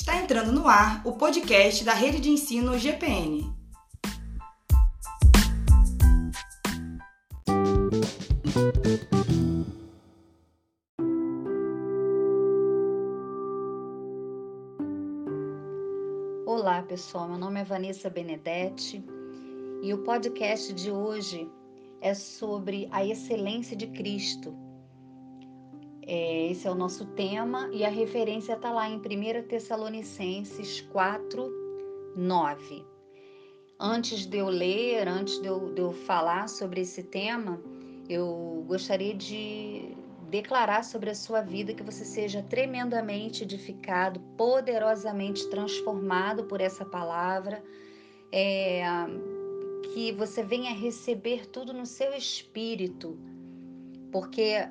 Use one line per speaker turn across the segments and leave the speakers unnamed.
Está entrando no ar o podcast da Rede de Ensino GPN.
Olá, pessoal. Meu nome é Vanessa Benedetti e o podcast de hoje é sobre a excelência de Cristo. É, esse é o nosso tema e a referência está lá em 1 Tessalonicenses 4, 9. Antes de eu ler, antes de eu, de eu falar sobre esse tema, eu gostaria de declarar sobre a sua vida que você seja tremendamente edificado, poderosamente transformado por essa palavra. É, que você venha receber tudo no seu espírito, porque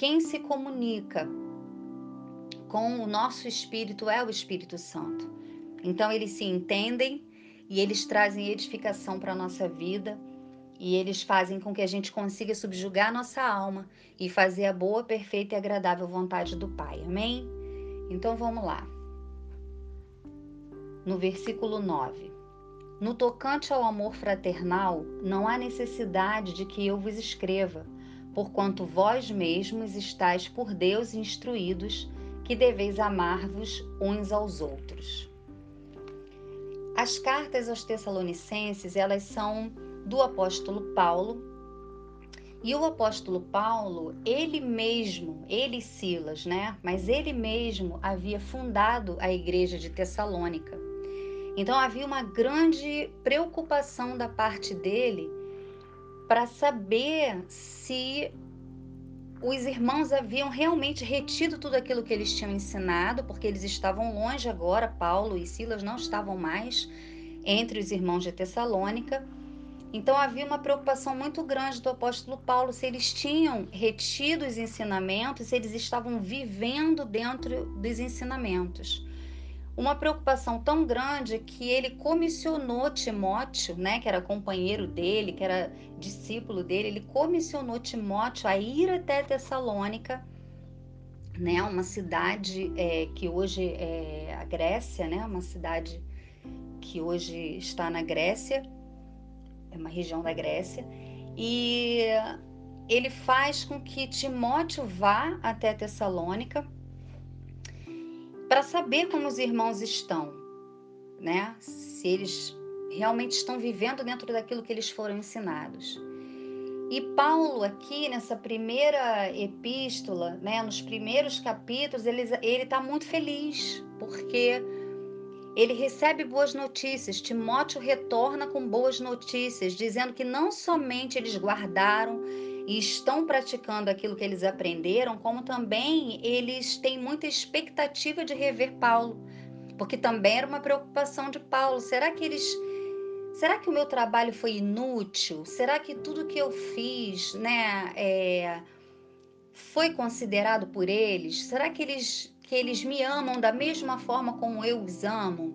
quem se comunica com o nosso espírito é o Espírito Santo. Então eles se entendem e eles trazem edificação para a nossa vida e eles fazem com que a gente consiga subjugar nossa alma e fazer a boa, perfeita e agradável vontade do Pai. Amém? Então vamos lá. No versículo 9. No tocante ao amor fraternal, não há necessidade de que eu vos escreva, porquanto vós mesmos estáis por Deus instruídos que deveis amar-vos uns aos outros. As cartas aos Tessalonicenses, elas são do apóstolo Paulo. E o apóstolo Paulo, ele mesmo, ele Silas, né? Mas ele mesmo havia fundado a igreja de Tessalônica. Então havia uma grande preocupação da parte dele para saber se os irmãos haviam realmente retido tudo aquilo que eles tinham ensinado, porque eles estavam longe agora, Paulo e Silas não estavam mais entre os irmãos de Tessalônica. Então havia uma preocupação muito grande do apóstolo Paulo se eles tinham retido os ensinamentos, se eles estavam vivendo dentro dos ensinamentos uma preocupação tão grande que ele comissionou Timóteo, né, que era companheiro dele, que era discípulo dele, ele comissionou Timóteo a ir até Tessalônica, né, uma cidade é, que hoje é a Grécia, né, uma cidade que hoje está na Grécia, é uma região da Grécia, e ele faz com que Timóteo vá até Tessalônica para saber como os irmãos estão, né? Se eles realmente estão vivendo dentro daquilo que eles foram ensinados. E Paulo aqui nessa primeira epístola, né, nos primeiros capítulos, ele está muito feliz porque ele recebe boas notícias. Timóteo retorna com boas notícias, dizendo que não somente eles guardaram e estão praticando aquilo que eles aprenderam, como também eles têm muita expectativa de rever Paulo, porque também era uma preocupação de Paulo. Será que eles Será que o meu trabalho foi inútil? Será que tudo que eu fiz, né, é, foi considerado por eles? Será que eles que eles me amam da mesma forma como eu os amo?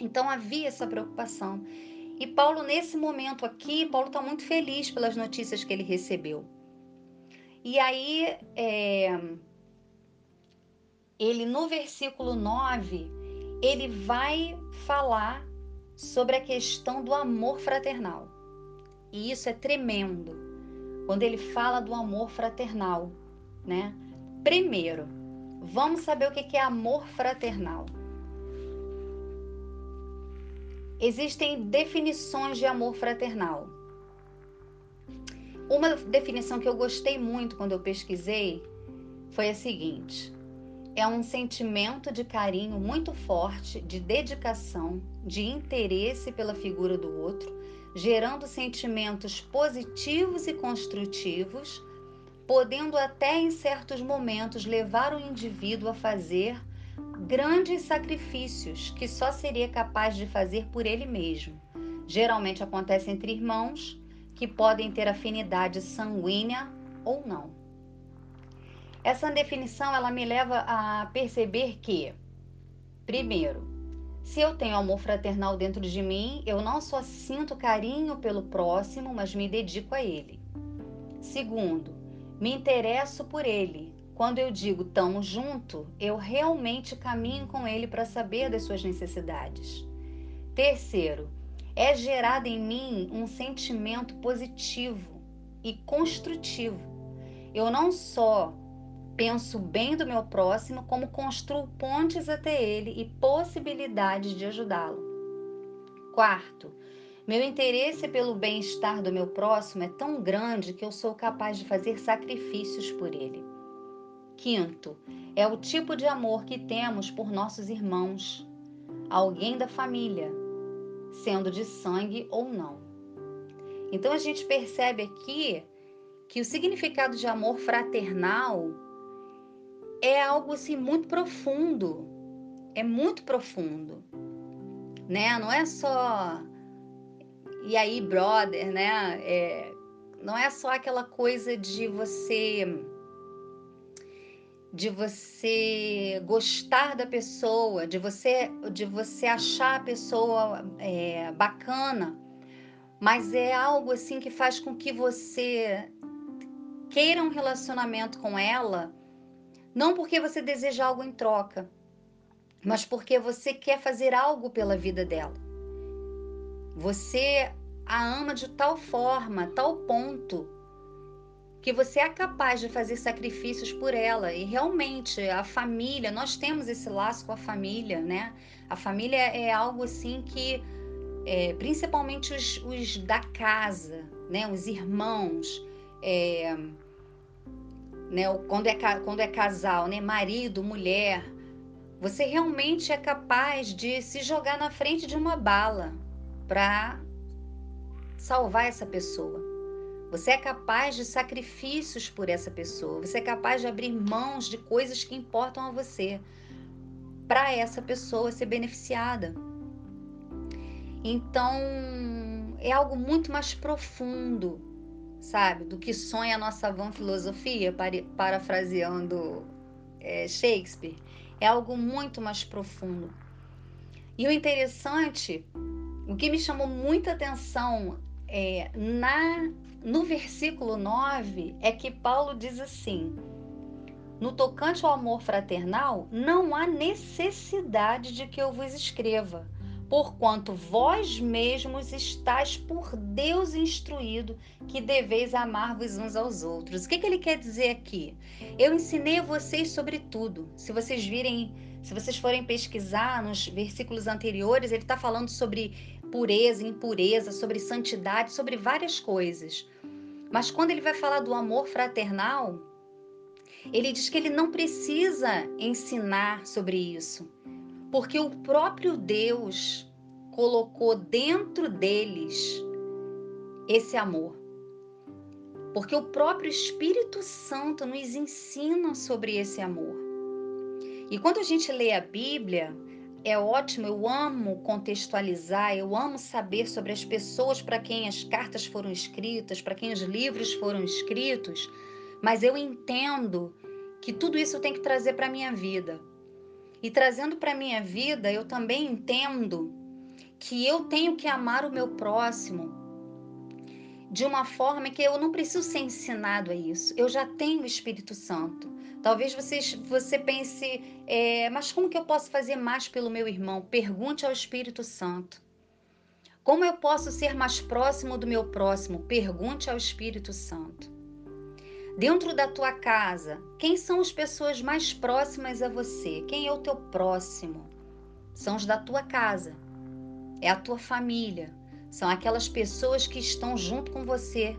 Então havia essa preocupação. E Paulo, nesse momento aqui, Paulo está muito feliz pelas notícias que ele recebeu. E aí, é, ele no versículo 9, ele vai falar sobre a questão do amor fraternal. E isso é tremendo. Quando ele fala do amor fraternal, né? Primeiro, vamos saber o que é amor fraternal. Existem definições de amor fraternal. Uma definição que eu gostei muito quando eu pesquisei foi a seguinte: é um sentimento de carinho muito forte, de dedicação, de interesse pela figura do outro, gerando sentimentos positivos e construtivos, podendo até em certos momentos levar o indivíduo a fazer grandes sacrifícios que só seria capaz de fazer por ele mesmo. Geralmente acontece entre irmãos que podem ter afinidade sanguínea ou não. Essa definição ela me leva a perceber que, primeiro, se eu tenho amor fraternal dentro de mim, eu não só sinto carinho pelo próximo, mas me dedico a ele. Segundo, me interesso por ele, quando eu digo tamo junto, eu realmente caminho com ele para saber das suas necessidades. Terceiro, é gerado em mim um sentimento positivo e construtivo. Eu não só penso bem do meu próximo, como construo pontes até ele e possibilidades de ajudá-lo. Quarto, meu interesse pelo bem-estar do meu próximo é tão grande que eu sou capaz de fazer sacrifícios por ele. Quinto, é o tipo de amor que temos por nossos irmãos, alguém da família, sendo de sangue ou não. Então a gente percebe aqui que o significado de amor fraternal é algo assim muito profundo. É muito profundo. Né? Não é só e aí, brother, né? É, não é só aquela coisa de você de você gostar da pessoa, de você de você achar a pessoa é, bacana, mas é algo assim que faz com que você queira um relacionamento com ela, não porque você deseja algo em troca, mas porque você quer fazer algo pela vida dela. Você a ama de tal forma, tal ponto, que você é capaz de fazer sacrifícios por ela. E realmente, a família, nós temos esse laço com a família, né? A família é algo assim que, é, principalmente os, os, da casa, né? Os irmãos, é, né? Quando é, quando é casal, né? Marido, mulher, você realmente é capaz de se jogar na frente de uma bala para salvar essa pessoa. Você é capaz de sacrifícios por essa pessoa. Você é capaz de abrir mãos de coisas que importam a você para essa pessoa ser beneficiada. Então, é algo muito mais profundo, sabe, do que sonha a nossa vã filosofia, parafraseando é, Shakespeare. É algo muito mais profundo. E o interessante, o que me chamou muita atenção é, na no versículo 9 é que Paulo diz assim: No tocante ao amor fraternal, não há necessidade de que eu vos escreva, porquanto vós mesmos estáis por Deus instruído que deveis amar-vos uns aos outros. O que, que ele quer dizer aqui? Eu ensinei a vocês sobre tudo. Se vocês virem, se vocês forem pesquisar nos versículos anteriores, ele está falando sobre pureza, impureza, sobre santidade, sobre várias coisas. Mas quando ele vai falar do amor fraternal, ele diz que ele não precisa ensinar sobre isso, porque o próprio Deus colocou dentro deles esse amor. Porque o próprio Espírito Santo nos ensina sobre esse amor. E quando a gente lê a Bíblia, é ótimo, eu amo contextualizar, eu amo saber sobre as pessoas para quem as cartas foram escritas, para quem os livros foram escritos, mas eu entendo que tudo isso eu tenho que trazer para a minha vida. E trazendo para a minha vida, eu também entendo que eu tenho que amar o meu próximo de uma forma que eu não preciso ser ensinado a isso. Eu já tenho o Espírito Santo. Talvez vocês, você pense, é, mas como que eu posso fazer mais pelo meu irmão? Pergunte ao Espírito Santo. Como eu posso ser mais próximo do meu próximo? Pergunte ao Espírito Santo. Dentro da tua casa, quem são as pessoas mais próximas a você? Quem é o teu próximo? São os da tua casa. É a tua família. São aquelas pessoas que estão junto com você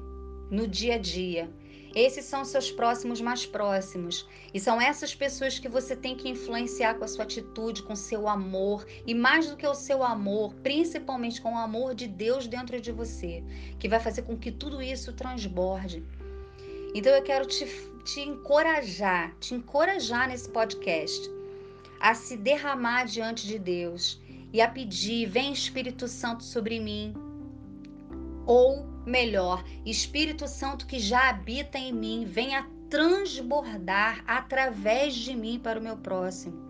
no dia a dia. Esses são seus próximos mais próximos. E são essas pessoas que você tem que influenciar com a sua atitude, com seu amor. E mais do que o seu amor, principalmente com o amor de Deus dentro de você, que vai fazer com que tudo isso transborde. Então eu quero te, te encorajar, te encorajar nesse podcast a se derramar diante de Deus e a pedir: vem Espírito Santo sobre mim. Ou melhor, Espírito Santo que já habita em mim, venha transbordar através de mim para o meu próximo.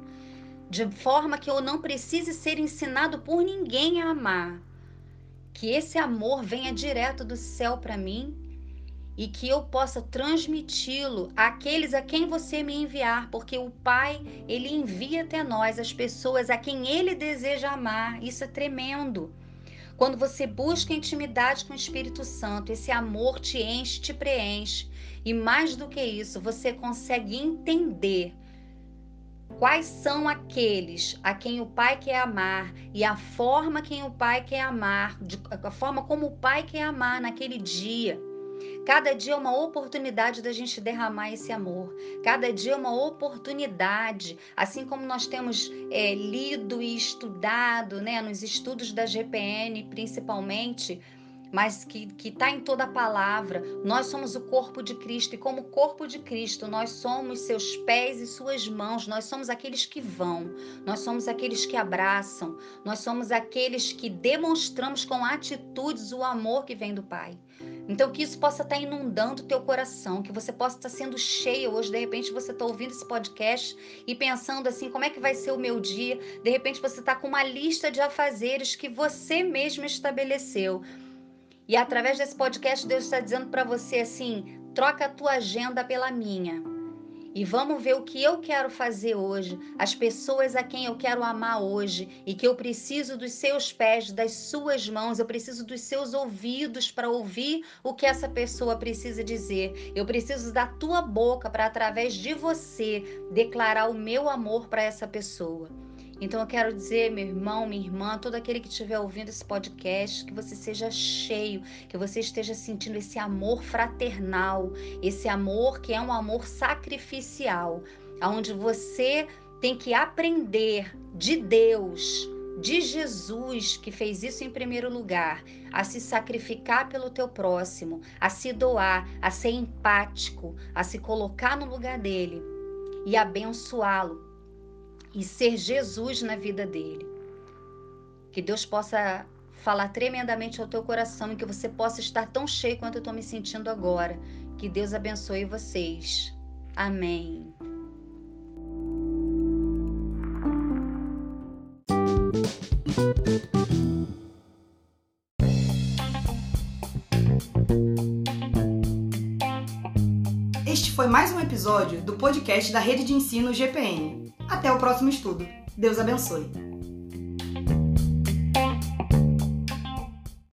De forma que eu não precise ser ensinado por ninguém a amar. Que esse amor venha direto do céu para mim e que eu possa transmiti-lo àqueles a quem você me enviar, porque o Pai, ele envia até nós as pessoas a quem ele deseja amar. Isso é tremendo. Quando você busca intimidade com o Espírito Santo, esse amor te enche, te preenche. E mais do que isso, você consegue entender quais são aqueles a quem o pai quer amar e a forma quem o pai quer amar, a forma como o pai quer amar naquele dia. Cada dia é uma oportunidade da gente derramar esse amor. Cada dia é uma oportunidade, assim como nós temos é, lido e estudado, né, nos estudos da GPN, principalmente, mas que está em toda a palavra. Nós somos o corpo de Cristo e, como corpo de Cristo, nós somos seus pés e suas mãos. Nós somos aqueles que vão, nós somos aqueles que abraçam, nós somos aqueles que demonstramos com atitudes o amor que vem do Pai. Então, que isso possa estar tá inundando o teu coração, que você possa estar tá sendo cheio hoje. De repente, você está ouvindo esse podcast e pensando assim: como é que vai ser o meu dia? De repente, você está com uma lista de afazeres que você mesmo estabeleceu. E através desse podcast, Deus está dizendo para você assim: troca a tua agenda pela minha. E vamos ver o que eu quero fazer hoje, as pessoas a quem eu quero amar hoje e que eu preciso dos seus pés, das suas mãos, eu preciso dos seus ouvidos para ouvir o que essa pessoa precisa dizer. Eu preciso da tua boca para através de você declarar o meu amor para essa pessoa. Então eu quero dizer, meu irmão, minha irmã, todo aquele que estiver ouvindo esse podcast, que você seja cheio, que você esteja sentindo esse amor fraternal, esse amor que é um amor sacrificial, aonde você tem que aprender de Deus, de Jesus, que fez isso em primeiro lugar, a se sacrificar pelo teu próximo, a se doar, a ser empático, a se colocar no lugar dele e abençoá-lo e ser Jesus na vida dele. Que Deus possa falar tremendamente ao teu coração e que você possa estar tão cheio quanto eu estou me sentindo agora. Que Deus abençoe vocês. Amém.
Este foi mais um episódio do podcast da Rede de Ensino GPN. Até o próximo estudo. Deus abençoe.